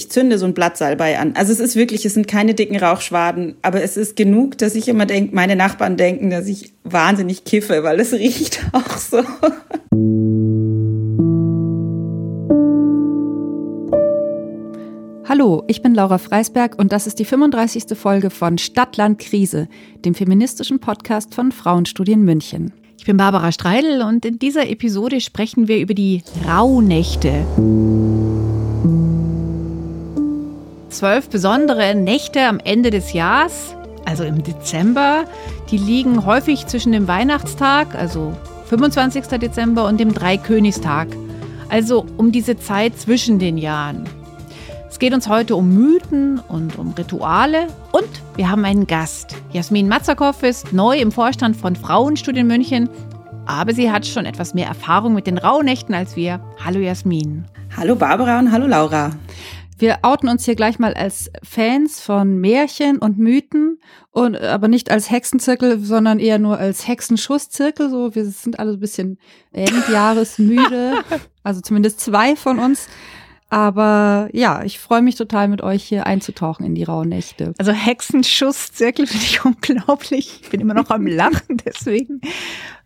ich zünde so ein Blatt Salbei an. Also es ist wirklich, es sind keine dicken Rauchschwaden, aber es ist genug, dass ich immer denke, meine Nachbarn denken, dass ich wahnsinnig kiffe, weil es riecht auch so. Hallo, ich bin Laura Freisberg und das ist die 35. Folge von Stadtland Krise, dem feministischen Podcast von Frauenstudien München. Ich bin Barbara Streidel und in dieser Episode sprechen wir über die Rauhnächte. Zwölf besondere Nächte am Ende des Jahres, also im Dezember, die liegen häufig zwischen dem Weihnachtstag, also 25. Dezember, und dem Dreikönigstag, also um diese Zeit zwischen den Jahren. Es geht uns heute um Mythen und um Rituale und wir haben einen Gast. Jasmin Matzakow ist neu im Vorstand von Frauenstudien München, aber sie hat schon etwas mehr Erfahrung mit den Rauhnächten als wir. Hallo Jasmin. Hallo Barbara und hallo Laura. Wir outen uns hier gleich mal als Fans von Märchen und Mythen und aber nicht als Hexenzirkel, sondern eher nur als Hexenschusszirkel. So, wir sind alle ein bisschen Endjahresmüde. also zumindest zwei von uns. Aber ja, ich freue mich total mit euch hier einzutauchen in die rauen Nächte. Also Hexenschusszirkel finde ich unglaublich. Ich bin immer noch am Lachen, deswegen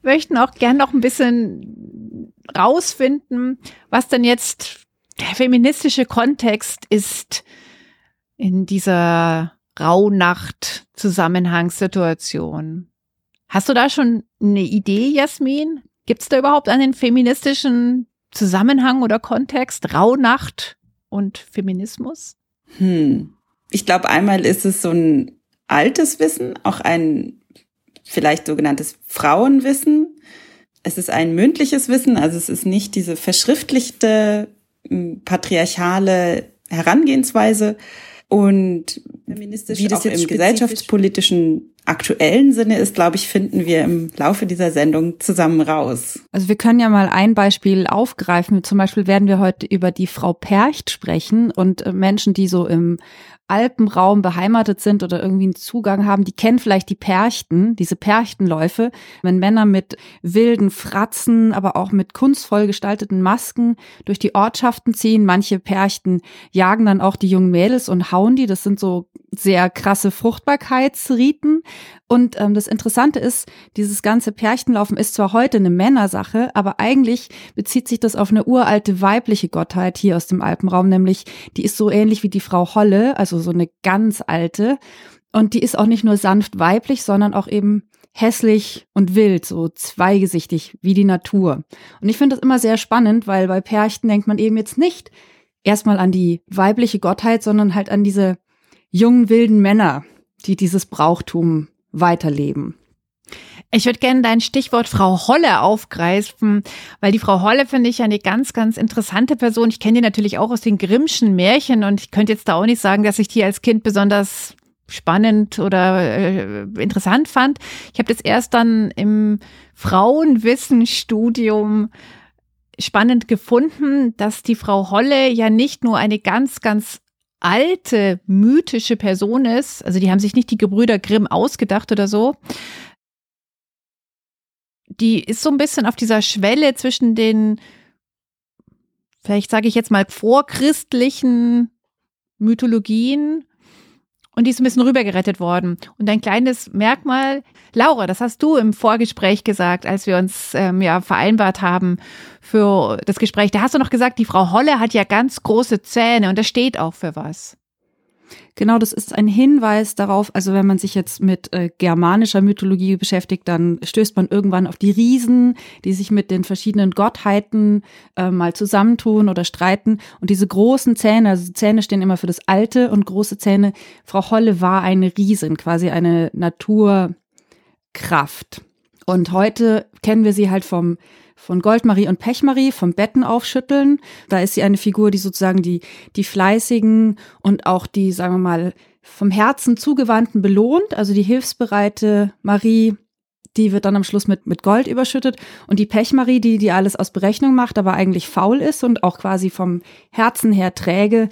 möchten auch gern noch ein bisschen rausfinden, was denn jetzt der feministische Kontext ist in dieser Rauhnacht-Zusammenhangssituation. Hast du da schon eine Idee, Jasmin? Gibt es da überhaupt einen feministischen Zusammenhang oder Kontext? Rauhnacht und Feminismus? Hm. Ich glaube, einmal ist es so ein altes Wissen, auch ein vielleicht sogenanntes Frauenwissen. Es ist ein mündliches Wissen, also es ist nicht diese verschriftlichte patriarchale Herangehensweise und wie das jetzt im gesellschaftspolitischen aktuellen Sinne ist, glaube ich, finden wir im Laufe dieser Sendung zusammen raus. Also wir können ja mal ein Beispiel aufgreifen. Zum Beispiel werden wir heute über die Frau Percht sprechen und äh, Menschen, die so im Alpenraum beheimatet sind oder irgendwie einen Zugang haben, die kennen vielleicht die Perchten, diese Perchtenläufe, wenn Männer mit wilden Fratzen, aber auch mit kunstvoll gestalteten Masken durch die Ortschaften ziehen. Manche Perchten jagen dann auch die jungen Mädels und hauen die. Das sind so sehr krasse Fruchtbarkeitsriten. Und ähm, das Interessante ist, dieses ganze Pärchenlaufen ist zwar heute eine Männersache, aber eigentlich bezieht sich das auf eine uralte weibliche Gottheit hier aus dem Alpenraum, nämlich die ist so ähnlich wie die Frau Holle, also so eine ganz alte. Und die ist auch nicht nur sanft weiblich, sondern auch eben hässlich und wild, so zweigesichtig wie die Natur. Und ich finde das immer sehr spannend, weil bei Pärchen denkt man eben jetzt nicht erstmal an die weibliche Gottheit, sondern halt an diese jungen wilden Männer, die dieses Brauchtum weiterleben. Ich würde gerne dein Stichwort Frau Holle aufgreifen, weil die Frau Holle finde ich eine ganz, ganz interessante Person. Ich kenne die natürlich auch aus den Grimmschen Märchen und ich könnte jetzt da auch nicht sagen, dass ich die als Kind besonders spannend oder äh, interessant fand. Ich habe das erst dann im Frauenwissenstudium spannend gefunden, dass die Frau Holle ja nicht nur eine ganz, ganz alte mythische Person ist, also die haben sich nicht die Gebrüder Grimm ausgedacht oder so, die ist so ein bisschen auf dieser Schwelle zwischen den, vielleicht sage ich jetzt mal, vorchristlichen Mythologien und die ist ein bisschen rübergerettet worden. Und ein kleines Merkmal, Laura, das hast du im Vorgespräch gesagt, als wir uns ähm, ja vereinbart haben für das Gespräch. Da hast du noch gesagt, die Frau Holle hat ja ganz große Zähne und das steht auch für was. Genau, das ist ein Hinweis darauf, also wenn man sich jetzt mit äh, germanischer Mythologie beschäftigt, dann stößt man irgendwann auf die Riesen, die sich mit den verschiedenen Gottheiten äh, mal zusammentun oder streiten. Und diese großen Zähne, also Zähne stehen immer für das Alte und große Zähne. Frau Holle war eine Riesin, quasi eine Naturkraft. Und heute kennen wir sie halt vom von Goldmarie und Pechmarie vom Betten aufschütteln. Da ist sie eine Figur, die sozusagen die, die fleißigen und auch die, sagen wir mal, vom Herzen zugewandten belohnt. Also die hilfsbereite Marie, die wird dann am Schluss mit, mit Gold überschüttet. Und die Pechmarie, die, die alles aus Berechnung macht, aber eigentlich faul ist und auch quasi vom Herzen her träge,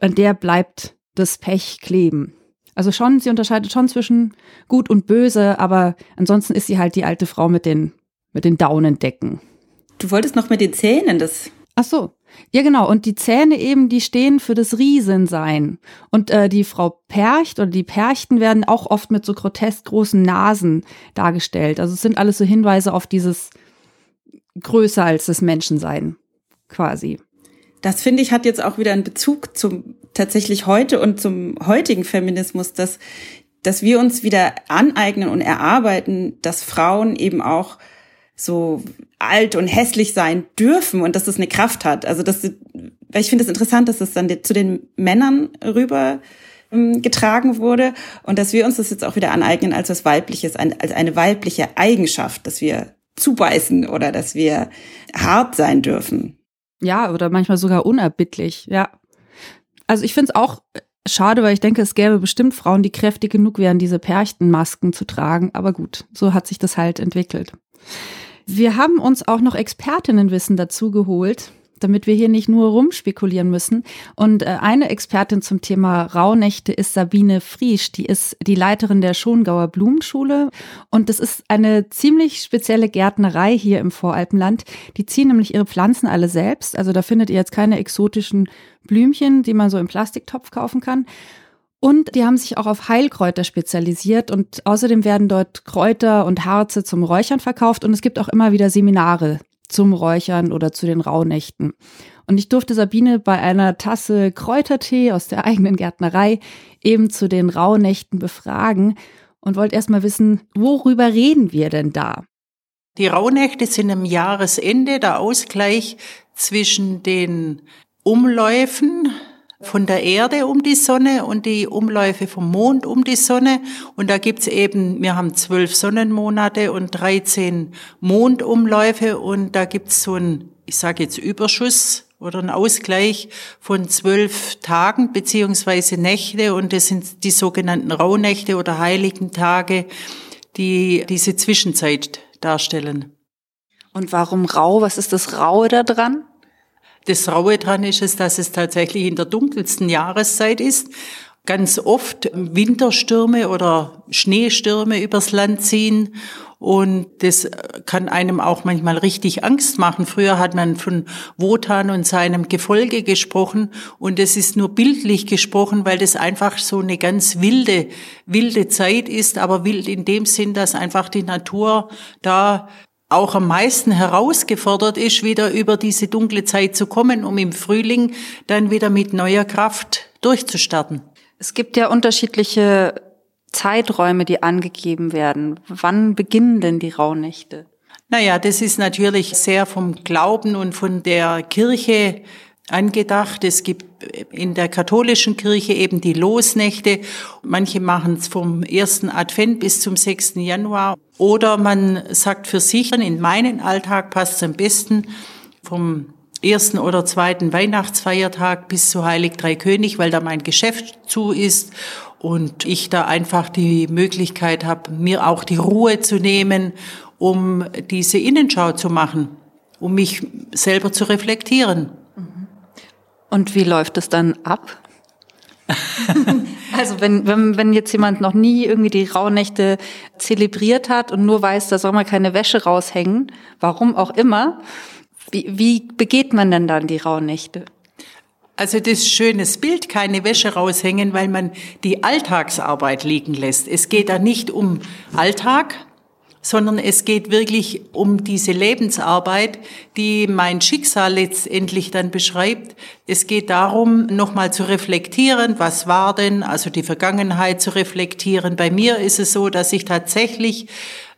an der bleibt das Pech kleben. Also schon, sie unterscheidet schon zwischen gut und böse, aber ansonsten ist sie halt die alte Frau mit den mit den Daunendecken. Du wolltest noch mit den Zähnen, das. Ach so. Ja, genau. Und die Zähne eben, die stehen für das Riesensein. Und äh, die Frau Percht oder die Perchten werden auch oft mit so grotesk großen Nasen dargestellt. Also es sind alles so Hinweise auf dieses größer als das Menschensein, quasi. Das finde ich hat jetzt auch wieder einen Bezug zum tatsächlich heute und zum heutigen Feminismus, dass, dass wir uns wieder aneignen und erarbeiten, dass Frauen eben auch so alt und hässlich sein dürfen und dass das eine Kraft hat. Also das, weil ich finde es das interessant, dass das dann zu den Männern rüber ähm, getragen wurde und dass wir uns das jetzt auch wieder aneignen als was weibliches, als eine weibliche Eigenschaft, dass wir zubeißen oder dass wir hart sein dürfen. Ja, oder manchmal sogar unerbittlich, ja. Also ich finde es auch schade, weil ich denke, es gäbe bestimmt Frauen, die kräftig genug wären, diese Perchtenmasken zu tragen. Aber gut, so hat sich das halt entwickelt. Wir haben uns auch noch Expertinnenwissen dazu geholt, damit wir hier nicht nur rumspekulieren müssen. Und äh, eine Expertin zum Thema Rauhnächte ist Sabine Friesch. Die ist die Leiterin der Schongauer Blumenschule. Und das ist eine ziemlich spezielle Gärtnerei hier im Voralpenland. Die ziehen nämlich ihre Pflanzen alle selbst. Also da findet ihr jetzt keine exotischen Blümchen, die man so im Plastiktopf kaufen kann, und die haben sich auch auf Heilkräuter spezialisiert und außerdem werden dort Kräuter und Harze zum Räuchern verkauft und es gibt auch immer wieder Seminare zum Räuchern oder zu den Rauhnächten. Und ich durfte Sabine bei einer Tasse Kräutertee aus der eigenen Gärtnerei eben zu den Rauhnächten befragen und wollte erst mal wissen, worüber reden wir denn da? Die Rauhnächte sind am Jahresende der Ausgleich zwischen den Umläufen von der Erde um die Sonne und die Umläufe vom Mond um die Sonne. Und da gibt's eben, wir haben zwölf Sonnenmonate und 13 Mondumläufe und da gibt's so ein, ich sage jetzt Überschuss oder ein Ausgleich von zwölf Tagen beziehungsweise Nächte und das sind die sogenannten Rauhnächte oder heiligen Tage, die diese Zwischenzeit darstellen. Und warum rau? Was ist das Raue da dran? Das Raue dran ist es, dass es tatsächlich in der dunkelsten Jahreszeit ist. Ganz oft Winterstürme oder Schneestürme übers Land ziehen. Und das kann einem auch manchmal richtig Angst machen. Früher hat man von Wotan und seinem Gefolge gesprochen. Und es ist nur bildlich gesprochen, weil das einfach so eine ganz wilde, wilde Zeit ist. Aber wild in dem Sinn, dass einfach die Natur da auch am meisten herausgefordert ist, wieder über diese dunkle Zeit zu kommen, um im Frühling dann wieder mit neuer Kraft durchzustarten. Es gibt ja unterschiedliche Zeiträume, die angegeben werden. Wann beginnen denn die Rauhnächte? Naja, das ist natürlich sehr vom Glauben und von der Kirche angedacht. Es gibt in der katholischen Kirche eben die Losnächte. Manche machen es vom ersten Advent bis zum 6. Januar. Oder man sagt für sich, in meinen Alltag passt es am besten vom ersten oder zweiten Weihnachtsfeiertag bis zu Heilig Drei König, weil da mein Geschäft zu ist und ich da einfach die Möglichkeit habe, mir auch die Ruhe zu nehmen, um diese Innenschau zu machen, um mich selber zu reflektieren. Und wie läuft es dann ab? also wenn, wenn, wenn jetzt jemand noch nie irgendwie die Rauhnächte zelebriert hat und nur weiß, da soll man keine Wäsche raushängen, warum auch immer, wie, wie begeht man denn dann die Rauhnächte? Also das schönes Bild, keine Wäsche raushängen, weil man die Alltagsarbeit liegen lässt. Es geht da nicht um Alltag, sondern es geht wirklich um diese Lebensarbeit, die mein Schicksal letztendlich dann beschreibt. Es geht darum, nochmal zu reflektieren, was war denn, also die Vergangenheit zu reflektieren. Bei mir ist es so, dass ich tatsächlich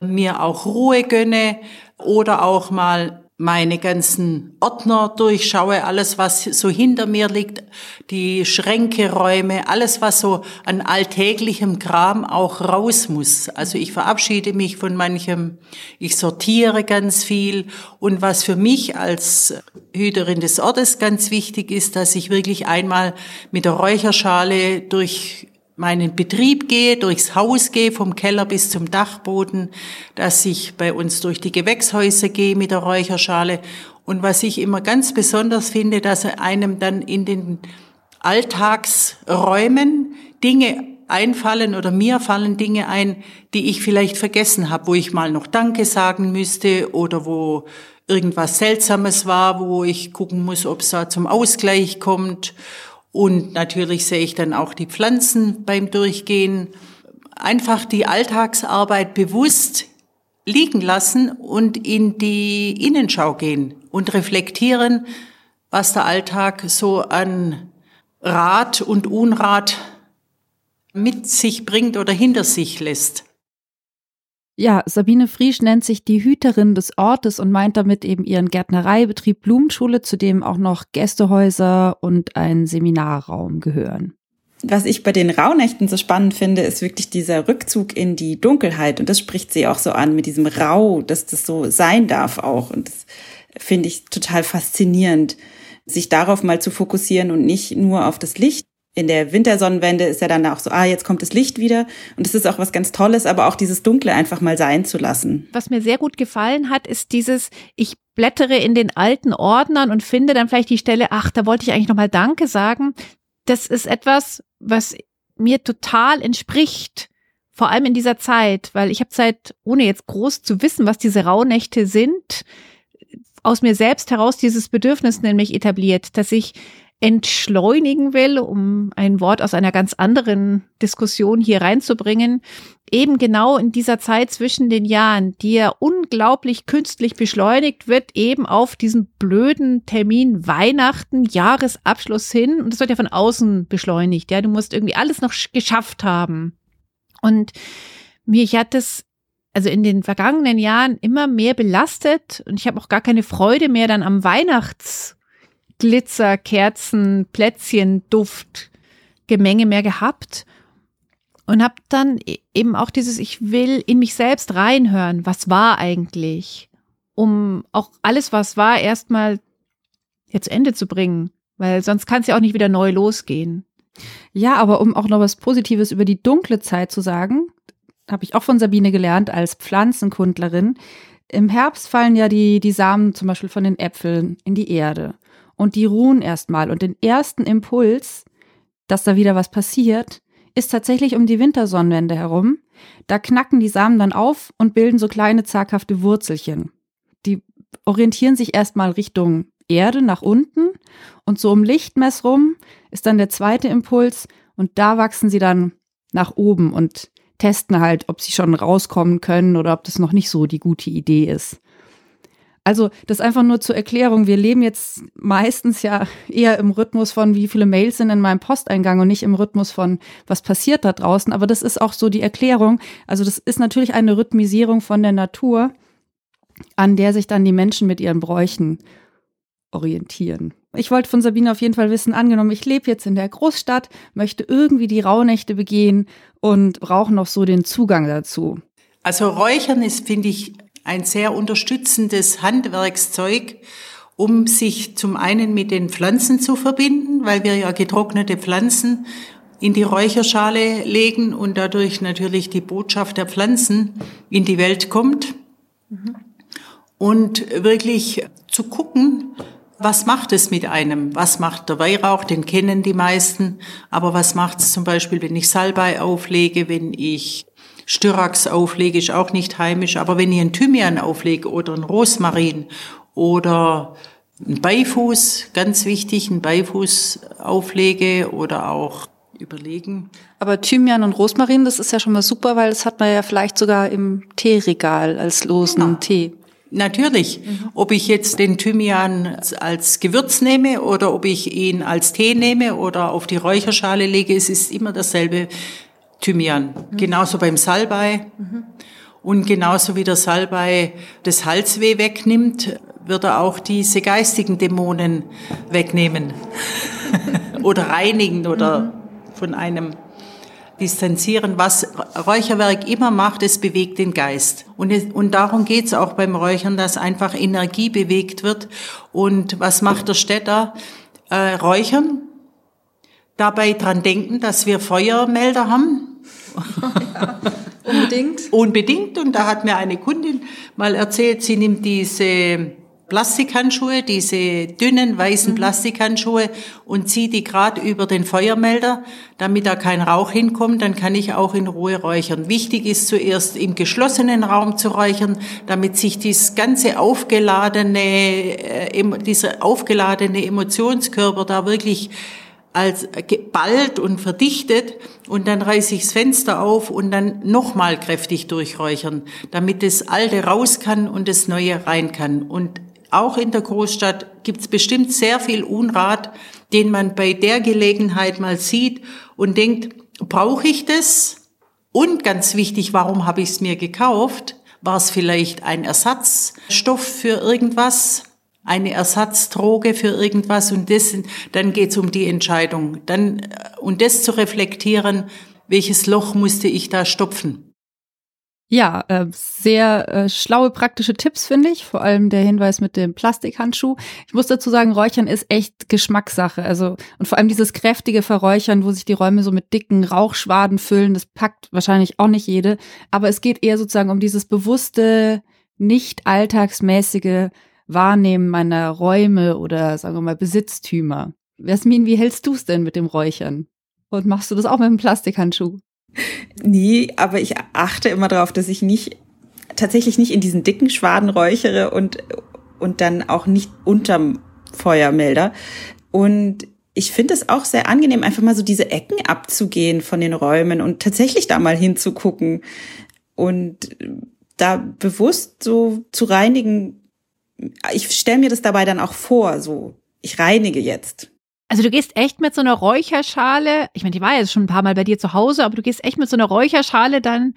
mir auch Ruhe gönne oder auch mal meine ganzen Ordner durchschaue, alles, was so hinter mir liegt, die Schränke räume, alles, was so an alltäglichem Kram auch raus muss. Also ich verabschiede mich von manchem, ich sortiere ganz viel und was für mich als Hüterin des Ortes ganz wichtig ist, dass ich wirklich einmal mit der Räucherschale durch meinen Betrieb gehe, durchs Haus gehe, vom Keller bis zum Dachboden, dass ich bei uns durch die Gewächshäuser gehe mit der Räucherschale. Und was ich immer ganz besonders finde, dass einem dann in den Alltagsräumen Dinge einfallen oder mir fallen Dinge ein, die ich vielleicht vergessen habe, wo ich mal noch Danke sagen müsste oder wo irgendwas Seltsames war, wo ich gucken muss, ob es da zum Ausgleich kommt. Und natürlich sehe ich dann auch die Pflanzen beim Durchgehen. Einfach die Alltagsarbeit bewusst liegen lassen und in die Innenschau gehen und reflektieren, was der Alltag so an Rat und Unrat mit sich bringt oder hinter sich lässt. Ja, Sabine Friesch nennt sich die Hüterin des Ortes und meint damit eben ihren Gärtnereibetrieb Blumenschule, zu dem auch noch Gästehäuser und ein Seminarraum gehören. Was ich bei den Rauhnächten so spannend finde, ist wirklich dieser Rückzug in die Dunkelheit. Und das spricht sie auch so an mit diesem Rau, dass das so sein darf auch. Und das finde ich total faszinierend, sich darauf mal zu fokussieren und nicht nur auf das Licht in der Wintersonnenwende ist ja dann auch so, ah, jetzt kommt das Licht wieder. Und es ist auch was ganz Tolles, aber auch dieses Dunkle einfach mal sein zu lassen. Was mir sehr gut gefallen hat, ist dieses, ich blättere in den alten Ordnern und finde dann vielleicht die Stelle, ach, da wollte ich eigentlich nochmal Danke sagen. Das ist etwas, was mir total entspricht. Vor allem in dieser Zeit, weil ich habe seit, ohne jetzt groß zu wissen, was diese Rauhnächte sind, aus mir selbst heraus dieses Bedürfnis nämlich etabliert, dass ich entschleunigen will, um ein Wort aus einer ganz anderen Diskussion hier reinzubringen, eben genau in dieser Zeit zwischen den Jahren, die ja unglaublich künstlich beschleunigt wird, eben auf diesen blöden Termin Weihnachten, Jahresabschluss hin. Und das wird ja von außen beschleunigt. Ja, du musst irgendwie alles noch geschafft haben. Und mich hat das also in den vergangenen Jahren immer mehr belastet und ich habe auch gar keine Freude mehr dann am Weihnachts Glitzer, Kerzen, Plätzchen, Duft, Gemenge mehr gehabt und habe dann e-, eben auch dieses ich will in mich selbst reinhören, was war eigentlich, um auch alles was war erstmal jetzt zu Ende zu bringen, weil sonst kann es ja auch nicht wieder neu losgehen. Ja, aber um auch noch was Positives über die dunkle Zeit zu sagen, habe ich auch von Sabine gelernt als Pflanzenkundlerin. Im Herbst fallen ja die, die Samen zum Beispiel von den Äpfeln in die Erde und die ruhen erstmal. Und den ersten Impuls, dass da wieder was passiert, ist tatsächlich um die Wintersonnenwende herum. Da knacken die Samen dann auf und bilden so kleine zaghafte Wurzelchen. Die orientieren sich erstmal Richtung Erde nach unten und so um Lichtmess rum ist dann der zweite Impuls und da wachsen sie dann nach oben und testen halt, ob sie schon rauskommen können oder ob das noch nicht so die gute Idee ist. Also das einfach nur zur Erklärung. Wir leben jetzt meistens ja eher im Rhythmus von, wie viele Mails sind in meinem Posteingang und nicht im Rhythmus von, was passiert da draußen. Aber das ist auch so die Erklärung. Also das ist natürlich eine Rhythmisierung von der Natur, an der sich dann die Menschen mit ihren Bräuchen orientieren. Ich wollte von Sabine auf jeden Fall wissen, angenommen, ich lebe jetzt in der Großstadt, möchte irgendwie die Rauhnächte begehen und brauche noch so den Zugang dazu. Also Räuchern ist, finde ich, ein sehr unterstützendes Handwerkszeug, um sich zum einen mit den Pflanzen zu verbinden, weil wir ja getrocknete Pflanzen in die Räucherschale legen und dadurch natürlich die Botschaft der Pflanzen in die Welt kommt. Mhm. Und wirklich zu gucken, was macht es mit einem? Was macht der Weihrauch? Den kennen die meisten. Aber was macht es zum Beispiel, wenn ich Salbei auflege, wenn ich Styrax auflege, ist auch nicht heimisch. Aber wenn ich einen Thymian auflege oder einen Rosmarin oder einen Beifuß, ganz wichtig, einen Beifuß auflege oder auch überlegen. Aber Thymian und Rosmarin, das ist ja schon mal super, weil das hat man ja vielleicht sogar im Teeregal als losen ja. Tee. Natürlich. Mhm. Ob ich jetzt den Thymian als Gewürz nehme oder ob ich ihn als Tee nehme oder auf die Räucherschale lege, es ist immer dasselbe Thymian. Mhm. Genauso beim Salbei. Mhm. Und genauso wie der Salbei das Halsweh wegnimmt, wird er auch diese geistigen Dämonen wegnehmen oder reinigen oder mhm. von einem distanzieren. Was Räucherwerk immer macht, es bewegt den Geist. Und, und darum geht's auch beim Räuchern, dass einfach Energie bewegt wird. Und was macht der Städter? Äh, räuchern, dabei dran denken, dass wir Feuermelder haben, ja, unbedingt. unbedingt. Und da hat mir eine Kundin mal erzählt, sie nimmt diese Plastikhandschuhe, diese dünnen weißen mhm. Plastikhandschuhe und ziehe die gerade über den Feuermelder, damit da kein Rauch hinkommt, dann kann ich auch in Ruhe räuchern. Wichtig ist zuerst im geschlossenen Raum zu räuchern, damit sich dieses ganze aufgeladene, äh, dieser aufgeladene Emotionskörper da wirklich als geballt und verdichtet und dann reiße ich das Fenster auf und dann nochmal kräftig durchräuchern, damit das Alte raus kann und das Neue rein kann. Und auch in der Großstadt gibt es bestimmt sehr viel Unrat, den man bei der Gelegenheit mal sieht und denkt, brauche ich das? Und ganz wichtig, warum habe ich es mir gekauft? War es vielleicht ein Ersatzstoff für irgendwas? Eine Ersatzdroge für irgendwas? Und das, dann geht es um die Entscheidung. Dann, und das zu reflektieren, welches Loch musste ich da stopfen? Ja, äh, sehr äh, schlaue praktische Tipps finde ich, vor allem der Hinweis mit dem Plastikhandschuh. Ich muss dazu sagen, Räuchern ist echt Geschmackssache. Also und vor allem dieses kräftige Verräuchern, wo sich die Räume so mit dicken Rauchschwaden füllen, das packt wahrscheinlich auch nicht jede. Aber es geht eher sozusagen um dieses bewusste, nicht alltagsmäßige Wahrnehmen meiner Räume oder sagen wir mal Besitztümer. Jasmin, wie hältst du es denn mit dem Räuchern? Und machst du das auch mit dem Plastikhandschuh? Nie, aber ich achte immer darauf, dass ich nicht, tatsächlich nicht in diesen dicken Schwaden räuchere und, und dann auch nicht unterm Feuermelder. Und ich finde es auch sehr angenehm, einfach mal so diese Ecken abzugehen von den Räumen und tatsächlich da mal hinzugucken und da bewusst so zu reinigen. Ich stelle mir das dabei dann auch vor, so ich reinige jetzt. Also du gehst echt mit so einer Räucherschale, ich meine, die war jetzt schon ein paar Mal bei dir zu Hause, aber du gehst echt mit so einer Räucherschale dann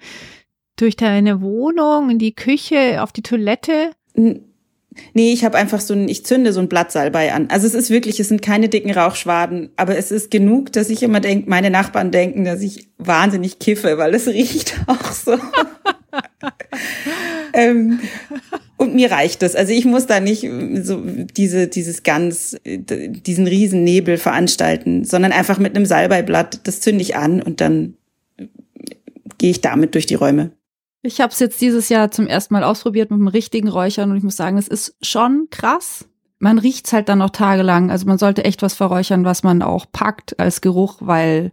durch deine Wohnung, in die Küche, auf die Toilette. Nee, ich habe einfach so ein, ich zünde so ein Blattsalbei an. Also es ist wirklich, es sind keine dicken Rauchschwaden, aber es ist genug, dass ich immer denke, meine Nachbarn denken, dass ich wahnsinnig kiffe, weil es riecht auch so. ähm, und mir reicht es. Also ich muss da nicht so diese, dieses ganz, diesen riesen Nebel veranstalten, sondern einfach mit einem Salbeiblatt, das zünde ich an und dann gehe ich damit durch die Räume. Ich habe es jetzt dieses Jahr zum ersten Mal ausprobiert mit dem richtigen Räuchern und ich muss sagen, es ist schon krass. Man riecht's halt dann noch tagelang. Also man sollte echt was verräuchern, was man auch packt als Geruch, weil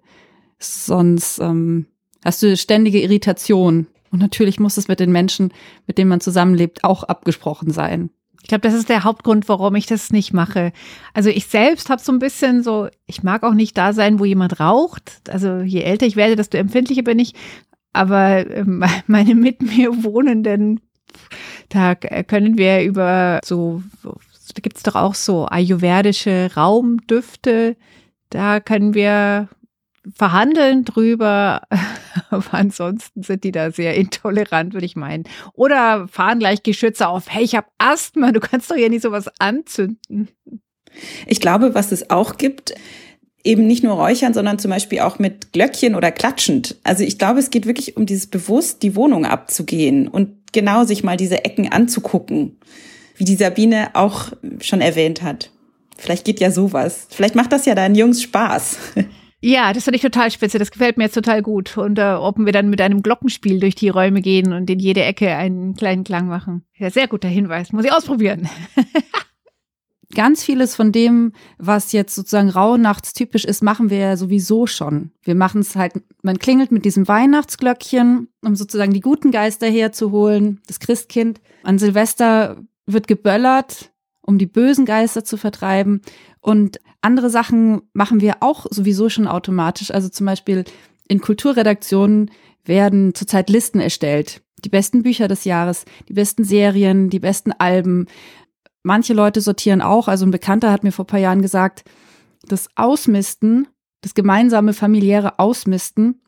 sonst ähm, hast du ständige Irritation. Und natürlich muss es mit den Menschen, mit denen man zusammenlebt, auch abgesprochen sein. Ich glaube, das ist der Hauptgrund, warum ich das nicht mache. Also ich selbst habe so ein bisschen so, ich mag auch nicht da sein, wo jemand raucht. Also je älter ich werde, desto empfindlicher bin ich. Aber ähm, meine mit mir Wohnenden, da können wir über so, da gibt's doch auch so ayurvedische Raumdüfte. Da können wir verhandeln drüber, aber ansonsten sind die da sehr intolerant, würde ich meinen. Oder fahren gleich Geschütze auf, hey, ich habe Asthma, du kannst doch ja nicht sowas anzünden. Ich glaube, was es auch gibt, eben nicht nur räuchern, sondern zum Beispiel auch mit Glöckchen oder klatschend. Also ich glaube, es geht wirklich um dieses bewusst die Wohnung abzugehen und genau sich mal diese Ecken anzugucken, wie die Sabine auch schon erwähnt hat. Vielleicht geht ja sowas. Vielleicht macht das ja deinen Jungs Spaß. Ja, das finde ich total spitze. Das gefällt mir jetzt total gut. Und äh, ob wir dann mit einem Glockenspiel durch die Räume gehen und in jede Ecke einen kleinen Klang machen. Ja, sehr guter Hinweis. Muss ich ausprobieren. Ganz vieles von dem, was jetzt sozusagen rauhnachtstypisch ist, machen wir ja sowieso schon. Wir machen es halt, man klingelt mit diesem Weihnachtsglöckchen, um sozusagen die guten Geister herzuholen, das Christkind. An Silvester wird geböllert, um die bösen Geister zu vertreiben. Und andere Sachen machen wir auch sowieso schon automatisch. Also zum Beispiel in Kulturredaktionen werden zurzeit Listen erstellt. Die besten Bücher des Jahres, die besten Serien, die besten Alben. Manche Leute sortieren auch. Also ein Bekannter hat mir vor paar Jahren gesagt, das Ausmisten, das gemeinsame familiäre Ausmisten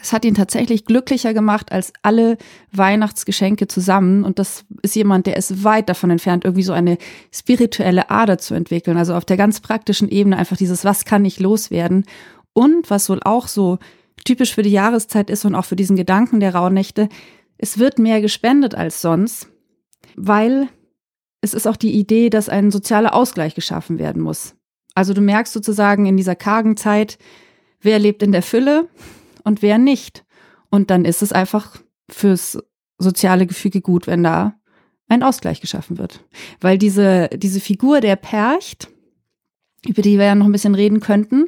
es hat ihn tatsächlich glücklicher gemacht als alle Weihnachtsgeschenke zusammen. Und das ist jemand, der ist weit davon entfernt, irgendwie so eine spirituelle Ader zu entwickeln. Also auf der ganz praktischen Ebene einfach dieses, was kann ich loswerden? Und was wohl auch so typisch für die Jahreszeit ist und auch für diesen Gedanken der Rauhnächte, es wird mehr gespendet als sonst, weil es ist auch die Idee, dass ein sozialer Ausgleich geschaffen werden muss. Also du merkst sozusagen in dieser kargen Zeit, wer lebt in der Fülle und wer nicht. Und dann ist es einfach fürs soziale Gefüge gut, wenn da ein Ausgleich geschaffen wird. Weil diese, diese Figur der Percht, über die wir ja noch ein bisschen reden könnten,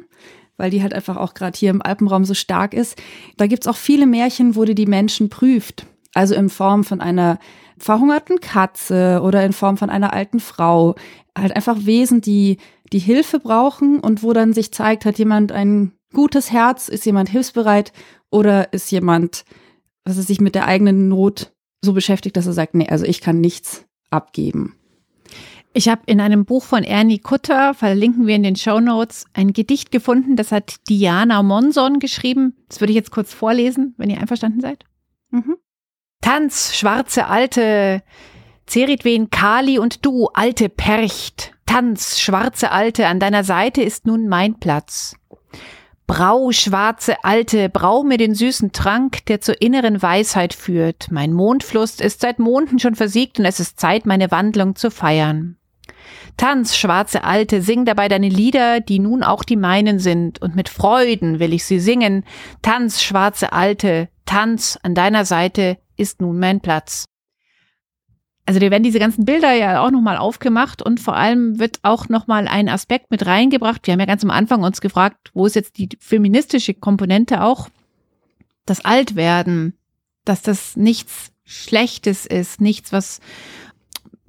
weil die halt einfach auch gerade hier im Alpenraum so stark ist, da gibt's auch viele Märchen, wo die die Menschen prüft. Also in Form von einer verhungerten Katze oder in Form von einer alten Frau. Halt einfach Wesen, die die Hilfe brauchen und wo dann sich zeigt, hat jemand ein gutes Herz, ist jemand hilfsbereit oder ist jemand, was er sich mit der eigenen Not so beschäftigt, dass er sagt, nee, also ich kann nichts abgeben. Ich habe in einem Buch von Ernie Kutter, verlinken wir in den Show Notes, ein Gedicht gefunden, das hat Diana Monson geschrieben. Das würde ich jetzt kurz vorlesen, wenn ihr einverstanden seid. Mhm. Tanz, schwarze Alte, Zeritwen, Kali und du, alte Percht. Tanz, schwarze Alte, an deiner Seite ist nun mein Platz. Brau, schwarze Alte, brau mir den süßen Trank, der zur inneren Weisheit führt. Mein Mondfluss ist seit Monden schon versiegt und es ist Zeit, meine Wandlung zu feiern. Tanz, schwarze Alte, sing dabei deine Lieder, die nun auch die meinen sind, und mit Freuden will ich sie singen. Tanz, schwarze Alte, tanz, an deiner Seite ist nun mein Platz also dir werden diese ganzen Bilder ja auch nochmal aufgemacht und vor allem wird auch nochmal ein Aspekt mit reingebracht. Wir haben ja ganz am Anfang uns gefragt, wo ist jetzt die feministische Komponente auch? Das Altwerden, dass das nichts Schlechtes ist, nichts, was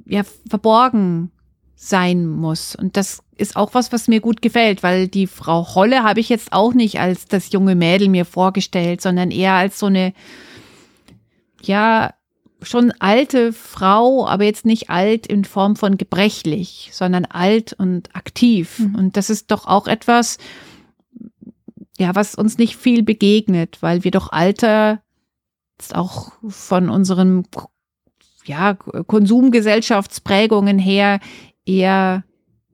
ja verborgen sein muss. Und das ist auch was, was mir gut gefällt, weil die Frau Holle habe ich jetzt auch nicht als das junge Mädel mir vorgestellt, sondern eher als so eine, ja, schon alte Frau, aber jetzt nicht alt in Form von gebrechlich, sondern alt und aktiv. Mhm. Und das ist doch auch etwas, ja, was uns nicht viel begegnet, weil wir doch Alter jetzt auch von unseren ja, Konsumgesellschaftsprägungen her eher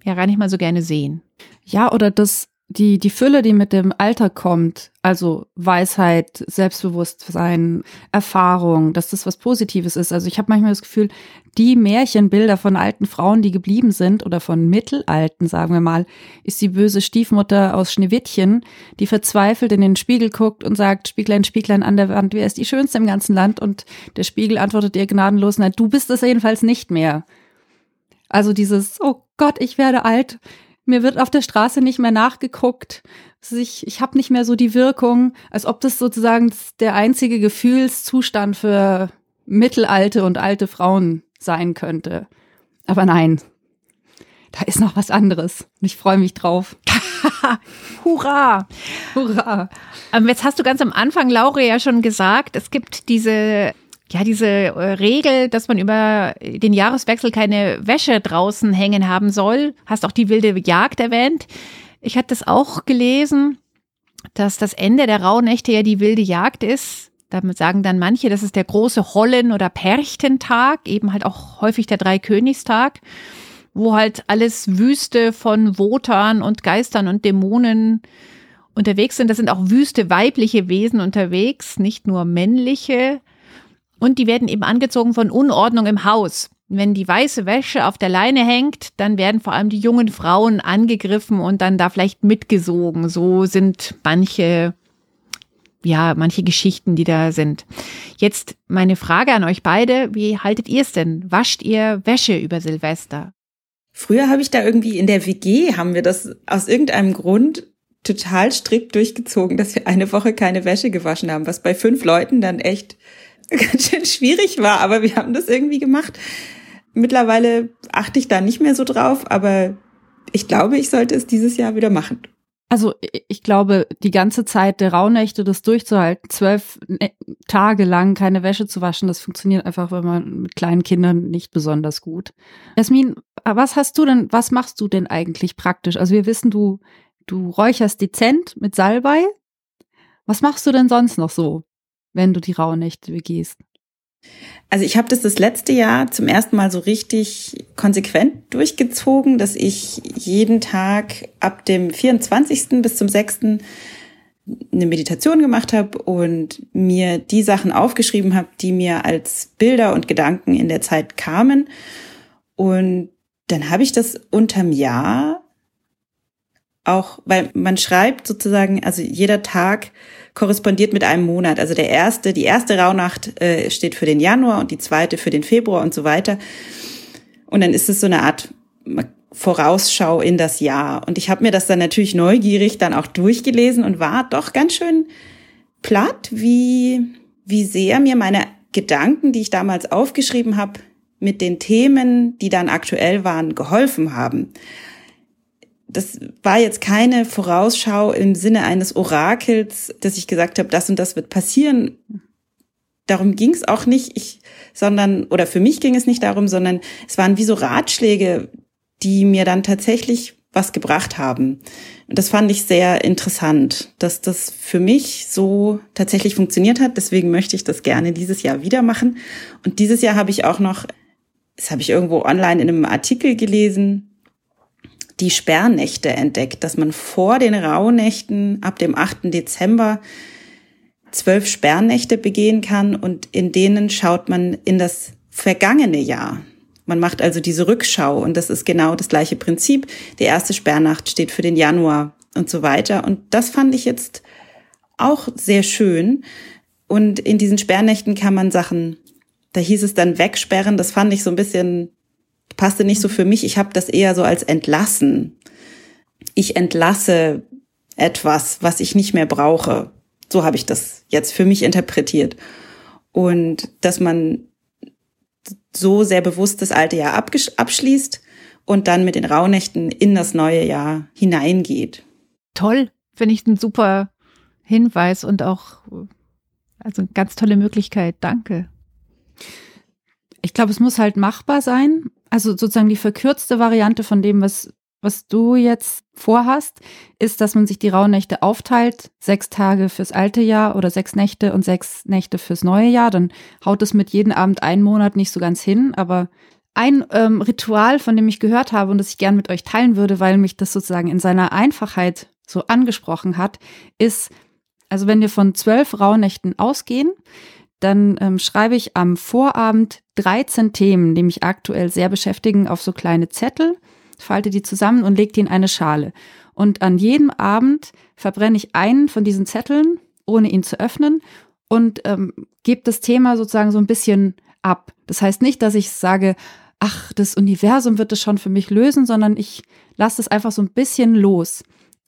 ja gar nicht mal so gerne sehen. Ja, oder das die, die Fülle, die mit dem Alter kommt, also Weisheit, Selbstbewusstsein, Erfahrung, dass das was Positives ist. Also ich habe manchmal das Gefühl, die Märchenbilder von alten Frauen, die geblieben sind, oder von Mittelalten, sagen wir mal, ist die böse Stiefmutter aus Schneewittchen, die verzweifelt in den Spiegel guckt und sagt, Spieglein, Spieglein an der Wand, wer ist die Schönste im ganzen Land? Und der Spiegel antwortet ihr gnadenlos, nein, du bist es jedenfalls nicht mehr. Also dieses, oh Gott, ich werde alt mir wird auf der Straße nicht mehr nachgeguckt. Ich, ich habe nicht mehr so die Wirkung, als ob das sozusagen der einzige Gefühlszustand für mittelalte und alte Frauen sein könnte. Aber nein, da ist noch was anderes. Und ich freue mich drauf. Hurra! Hurra! Ähm, jetzt hast du ganz am Anfang, Laure, ja schon gesagt, es gibt diese ja, diese äh, Regel, dass man über den Jahreswechsel keine Wäsche draußen hängen haben soll, hast auch die wilde Jagd erwähnt. Ich hatte das auch gelesen, dass das Ende der Rauhnächte ja die wilde Jagd ist. Damit sagen dann manche, das ist der große Hollen- oder Perchtentag, eben halt auch häufig der Dreikönigstag, wo halt alles Wüste von Wotern und Geistern und Dämonen unterwegs sind. Das sind auch wüste weibliche Wesen unterwegs, nicht nur männliche. Und die werden eben angezogen von Unordnung im Haus. Wenn die weiße Wäsche auf der Leine hängt, dann werden vor allem die jungen Frauen angegriffen und dann da vielleicht mitgesogen. So sind manche, ja, manche Geschichten, die da sind. Jetzt meine Frage an euch beide. Wie haltet ihr es denn? Wascht ihr Wäsche über Silvester? Früher habe ich da irgendwie in der WG haben wir das aus irgendeinem Grund total strikt durchgezogen, dass wir eine Woche keine Wäsche gewaschen haben, was bei fünf Leuten dann echt ganz schön schwierig war, aber wir haben das irgendwie gemacht. Mittlerweile achte ich da nicht mehr so drauf, aber ich glaube, ich sollte es dieses Jahr wieder machen. Also ich glaube, die ganze Zeit der Rauhnächte, das durchzuhalten, zwölf Tage lang keine Wäsche zu waschen, das funktioniert einfach, wenn man mit kleinen Kindern nicht besonders gut. Jasmin, was hast du denn, was machst du denn eigentlich praktisch? Also wir wissen, du, du räucherst dezent mit Salbei. Was machst du denn sonst noch so? Wenn du die Rauhnächte begehst? Also ich habe das das letzte Jahr zum ersten Mal so richtig konsequent durchgezogen, dass ich jeden Tag ab dem 24. bis zum 6. eine Meditation gemacht habe und mir die Sachen aufgeschrieben habe, die mir als Bilder und Gedanken in der Zeit kamen. Und dann habe ich das unterm Jahr auch, weil man schreibt sozusagen, also jeder Tag korrespondiert mit einem Monat. Also der erste, die erste Rauhnacht äh, steht für den Januar und die zweite für den Februar und so weiter. Und dann ist es so eine Art Vorausschau in das Jahr. Und ich habe mir das dann natürlich neugierig dann auch durchgelesen und war doch ganz schön platt, wie, wie sehr mir meine Gedanken, die ich damals aufgeschrieben habe, mit den Themen, die dann aktuell waren, geholfen haben. Das war jetzt keine Vorausschau im Sinne eines Orakels, dass ich gesagt habe, das und das wird passieren. Darum ging es auch nicht, ich, sondern, oder für mich ging es nicht darum, sondern es waren wie so Ratschläge, die mir dann tatsächlich was gebracht haben. Und das fand ich sehr interessant, dass das für mich so tatsächlich funktioniert hat. Deswegen möchte ich das gerne dieses Jahr wieder machen. Und dieses Jahr habe ich auch noch, das habe ich irgendwo online in einem Artikel gelesen, die Sperrnächte entdeckt, dass man vor den Rauhnächten ab dem 8. Dezember zwölf Sperrnächte begehen kann und in denen schaut man in das vergangene Jahr. Man macht also diese Rückschau und das ist genau das gleiche Prinzip. Die erste Sperrnacht steht für den Januar und so weiter. Und das fand ich jetzt auch sehr schön. Und in diesen Sperrnächten kann man Sachen, da hieß es dann wegsperren, das fand ich so ein bisschen, passte nicht so für mich. Ich habe das eher so als entlassen. Ich entlasse etwas, was ich nicht mehr brauche. So habe ich das jetzt für mich interpretiert. Und dass man so sehr bewusst das alte Jahr abschließt und dann mit den Rauhnächten in das neue Jahr hineingeht. Toll, finde ich ein super Hinweis und auch also eine ganz tolle Möglichkeit. Danke. Ich glaube, es muss halt machbar sein. Also sozusagen die verkürzte Variante von dem, was was du jetzt vorhast, ist, dass man sich die Rauhnächte aufteilt, sechs Tage fürs alte Jahr oder sechs Nächte und sechs Nächte fürs neue Jahr. Dann haut es mit jedem Abend einen Monat nicht so ganz hin. Aber ein ähm, Ritual, von dem ich gehört habe und das ich gern mit euch teilen würde, weil mich das sozusagen in seiner Einfachheit so angesprochen hat, ist, also wenn wir von zwölf Rauhnächten ausgehen, dann ähm, schreibe ich am Vorabend 13 Themen, die mich aktuell sehr beschäftigen, auf so kleine Zettel falte die zusammen und lege die in eine Schale. Und an jedem Abend verbrenne ich einen von diesen Zetteln, ohne ihn zu öffnen, und ähm, gebe das Thema sozusagen so ein bisschen ab. Das heißt nicht, dass ich sage, ach, das Universum wird es schon für mich lösen, sondern ich lasse es einfach so ein bisschen los.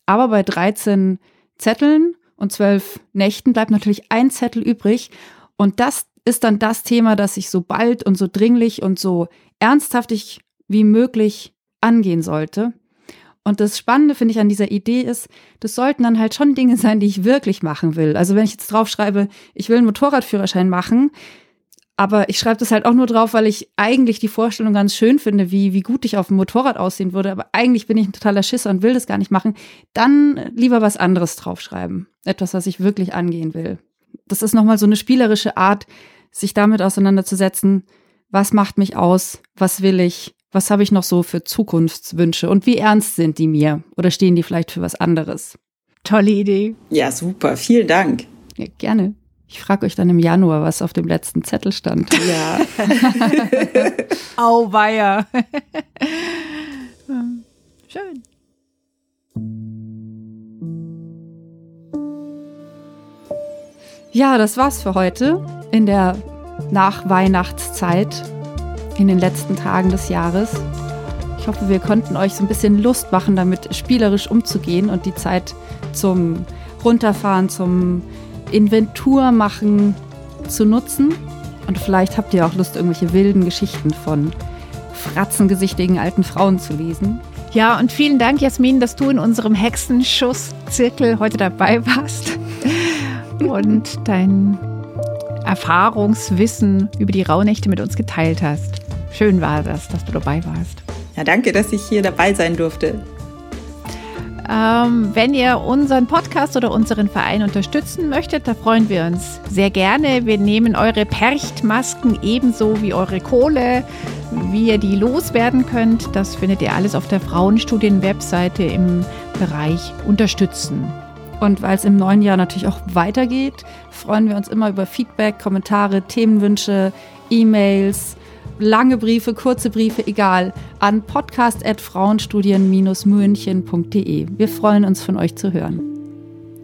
Aber bei 13 Zetteln und 12 Nächten bleibt natürlich ein Zettel übrig. Und das ist dann das Thema, das ich so bald und so dringlich und so ernsthaftig wie möglich angehen sollte. Und das Spannende finde ich an dieser Idee ist, das sollten dann halt schon Dinge sein, die ich wirklich machen will. Also wenn ich jetzt drauf schreibe, ich will einen Motorradführerschein machen, aber ich schreibe das halt auch nur drauf, weil ich eigentlich die Vorstellung ganz schön finde, wie, wie gut ich auf dem Motorrad aussehen würde, aber eigentlich bin ich ein totaler Schisser und will das gar nicht machen, dann lieber was anderes draufschreiben. Etwas, was ich wirklich angehen will. Das ist nochmal so eine spielerische Art, sich damit auseinanderzusetzen, was macht mich aus, was will ich, was habe ich noch so für Zukunftswünsche und wie ernst sind die mir? Oder stehen die vielleicht für was anderes? Tolle Idee. Ja, super. Vielen Dank. Ja, gerne. Ich frage euch dann im Januar, was auf dem letzten Zettel stand. Ja. Auweia. Schön. Ja, das war's für heute in der Nachweihnachtszeit in den letzten Tagen des Jahres. Ich hoffe, wir konnten euch so ein bisschen Lust machen, damit spielerisch umzugehen und die Zeit zum Runterfahren, zum Inventur machen zu nutzen. Und vielleicht habt ihr auch Lust, irgendwelche wilden Geschichten von fratzengesichtigen alten Frauen zu lesen. Ja, und vielen Dank, Jasmin, dass du in unserem Hexenschusszirkel heute dabei warst und dein Erfahrungswissen über die Rauhnächte mit uns geteilt hast. Schön war das, dass du dabei warst. Ja, danke, dass ich hier dabei sein durfte. Ähm, wenn ihr unseren Podcast oder unseren Verein unterstützen möchtet, da freuen wir uns sehr gerne. Wir nehmen eure Perchtmasken ebenso wie eure Kohle, wie ihr die loswerden könnt. Das findet ihr alles auf der Frauenstudien-Webseite im Bereich Unterstützen. Und weil es im neuen Jahr natürlich auch weitergeht, freuen wir uns immer über Feedback, Kommentare, Themenwünsche, E-Mails, lange Briefe, kurze Briefe, egal, an podcast.frauenstudien-münchen.de. Wir freuen uns von euch zu hören.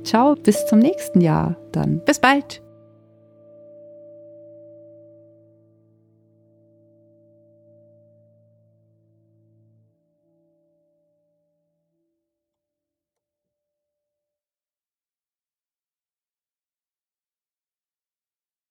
Ciao, bis zum nächsten Jahr dann. Bis bald.